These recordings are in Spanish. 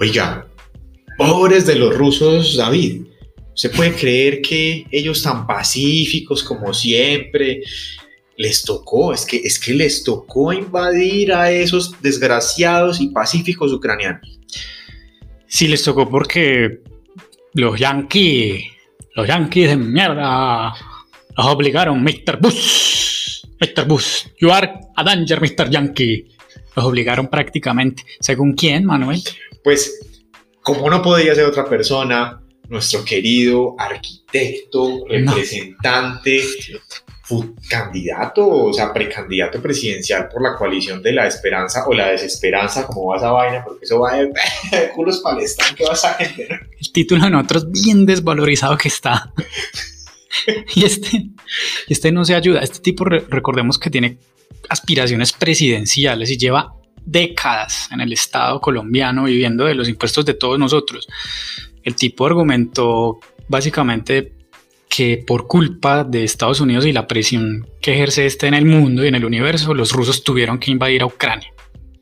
Oiga, pobres de los rusos, David. ¿Se puede creer que ellos tan pacíficos como siempre les tocó, es que, es que les tocó invadir a esos desgraciados y pacíficos ucranianos? Sí, les tocó porque los yankees, los yankees de mierda, los obligaron, Mr. Bush, Mr. Bush, you are a danger, Mr. Yankee. Los obligaron prácticamente. ¿Según quién, Manuel? Pues, como no podía ser otra persona, nuestro querido arquitecto, representante, candidato, o sea, precandidato presidencial por la coalición de la esperanza o la desesperanza, como va esa vaina, porque eso va de, culos palestán que vas a generar. El título de nosotros bien desvalorizado que está. y este, este no se ayuda. Este tipo, recordemos que tiene aspiraciones presidenciales y lleva décadas en el Estado colombiano viviendo de los impuestos de todos nosotros. El tipo argumentó básicamente que por culpa de Estados Unidos y la presión que ejerce este en el mundo y en el universo, los rusos tuvieron que invadir a Ucrania.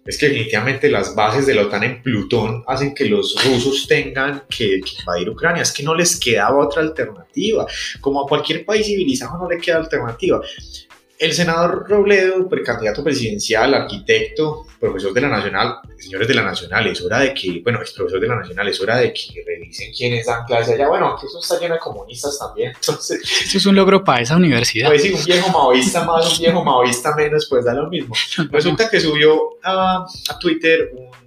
Es que definitivamente las bases de la OTAN en Plutón hacen que los rusos tengan que, invadir Ucrania. Es que no les quedaba otra alternativa. Como a cualquier país civilizado no le queda alternativa. El senador Robledo, precandidato presidencial, arquitecto, profesor de la Nacional, señores de la Nacional, es hora de que, bueno, es profesor de la Nacional, es hora de que revisen quiénes dan clase allá. Bueno, que eso está lleno de comunistas también, entonces... Eso es un logro para esa universidad. Pues sí, un viejo maoísta más, un viejo maoísta menos, pues da lo mismo. Resulta que subió a, a Twitter un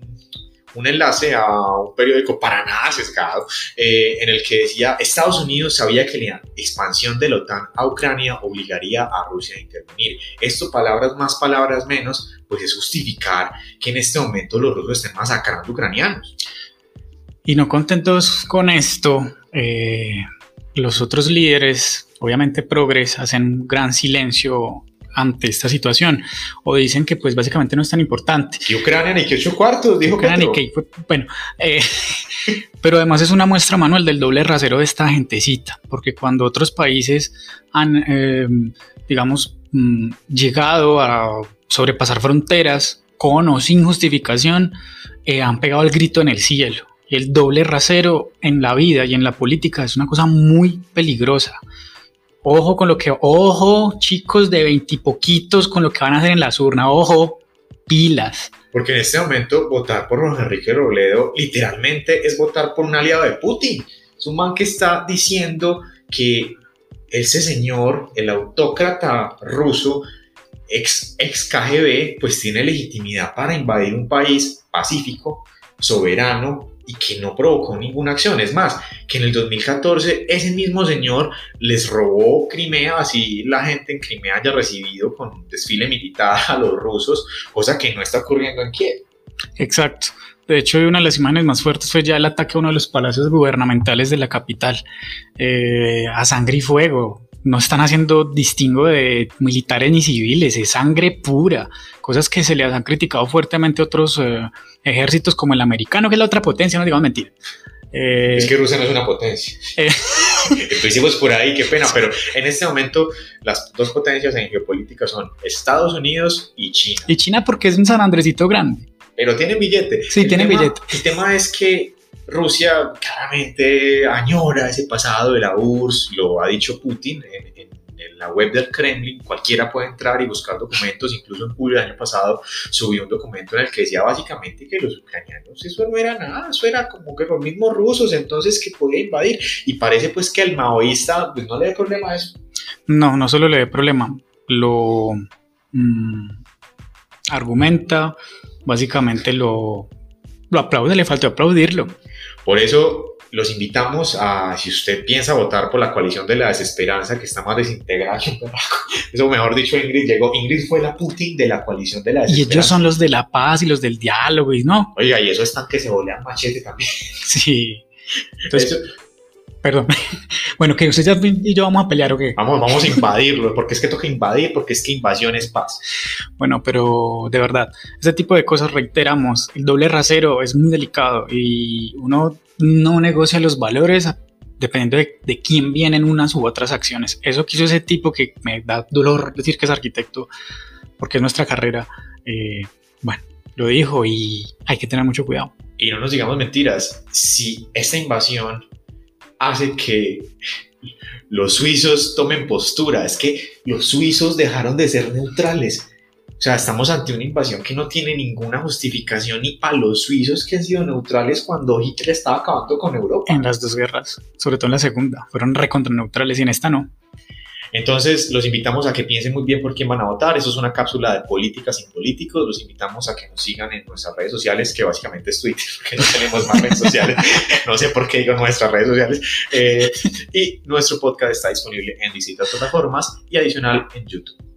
un enlace a un periódico para nada sesgado eh, en el que decía Estados Unidos sabía que la expansión de la OTAN a Ucrania obligaría a Rusia a intervenir. Esto, palabras más, palabras menos, pues es justificar que en este momento los rusos estén masacrando ucranianos. Y no contentos con esto, eh, los otros líderes, obviamente progres, hacen un gran silencio ante esta situación o dicen que pues básicamente no es tan importante. Y Ucrania ni que ocho cuartos, dijo Ucrania que bueno, eh, pero además es una muestra manual del doble rasero de esta gentecita, porque cuando otros países han, em, digamos, mm, llegado a sobrepasar fronteras con o sin justificación, eh, han pegado el grito en el cielo. El doble rasero en la vida y en la política es una cosa muy peligrosa. Ojo con lo que, ojo, chicos de veintipoquitos con lo que van a hacer en las urnas, ojo, pilas. Porque en este momento votar por Juan Enrique Robledo literalmente es votar por un aliado de Putin. Es un man que está diciendo que ese señor, el autócrata ruso, ex, ex KGB, pues tiene legitimidad para invadir un país pacífico, soberano, y que no provocó ninguna acción. Es más, que en el 2014 ese mismo señor les robó Crimea, así la gente en Crimea haya recibido con desfile militar a los rusos, cosa que no está ocurriendo en Kiev. Exacto. De hecho, una de las imágenes más fuertes fue ya el ataque a uno de los palacios gubernamentales de la capital, eh, a sangre y fuego. No están haciendo distingo de militares ni civiles, es sangre pura, cosas que se les han criticado fuertemente a otros eh, ejércitos como el americano, que es la otra potencia, no digamos mentira. Eh, es que Rusia no es una potencia. Eh, hicimos por ahí, qué pena, pero en este momento las dos potencias en geopolítica son Estados Unidos y China. Y China porque es un San Andresito grande. Pero tienen billete. Sí, tienen billete. El tema es que Rusia claramente añora ese pasado de la URSS, lo ha dicho Putin en, la web del Kremlin, cualquiera puede entrar y buscar documentos, incluso en julio del año pasado subió un documento en el que decía básicamente que los ucranianos, eso no era nada, eso era como que los mismos rusos, entonces que podía invadir, y parece pues que al maoísta pues, no le dé problema a eso. No, no solo le dé problema, lo mm, argumenta, básicamente lo, lo aplaude, le falta aplaudirlo. Por eso los invitamos a, si usted piensa votar por la coalición de la desesperanza, que está más desintegrada Eso mejor dicho, Ingrid llegó. Ingrid fue la Putin de la coalición de la desesperanza. Y ellos son los de la paz y los del diálogo, y no. Oiga, y eso están que se volean machete también. Sí. Entonces, Perdón. Bueno, que usted y yo vamos a pelear o qué? Vamos, vamos a invadirlo, porque es que toca invadir, porque es que invasión es paz. Bueno, pero de verdad, ese tipo de cosas reiteramos, el doble rasero es muy delicado y uno no negocia los valores dependiendo de, quién vienen unas u otras acciones. Eso quiso ese tipo que me da dolor decir que es arquitecto, porque es nuestra carrera. Eh, bueno, lo dijo y hay que tener mucho cuidado. y no nos digamos mentiras, si esta invasión hace que los suizos tomen postura, es que los suizos dejaron de ser neutrales. O sea, estamos ante una invasión que no tiene ninguna justificación ni para los suizos que han sido neutrales cuando Hitler estaba acabando con Europa. En las dos guerras, sobre todo en la segunda, fueron recontra neutrales y en esta no. Entonces, los invitamos a que piensen muy bien por quién van a votar. Eso es una cápsula de política sin políticos. Los invitamos a que nos sigan en nuestras redes sociales, que básicamente es Twitter, porque no tenemos más redes sociales. No sé por qué digo nuestras redes sociales. Eh, y nuestro podcast está disponible en distintas plataformas y adicional en YouTube.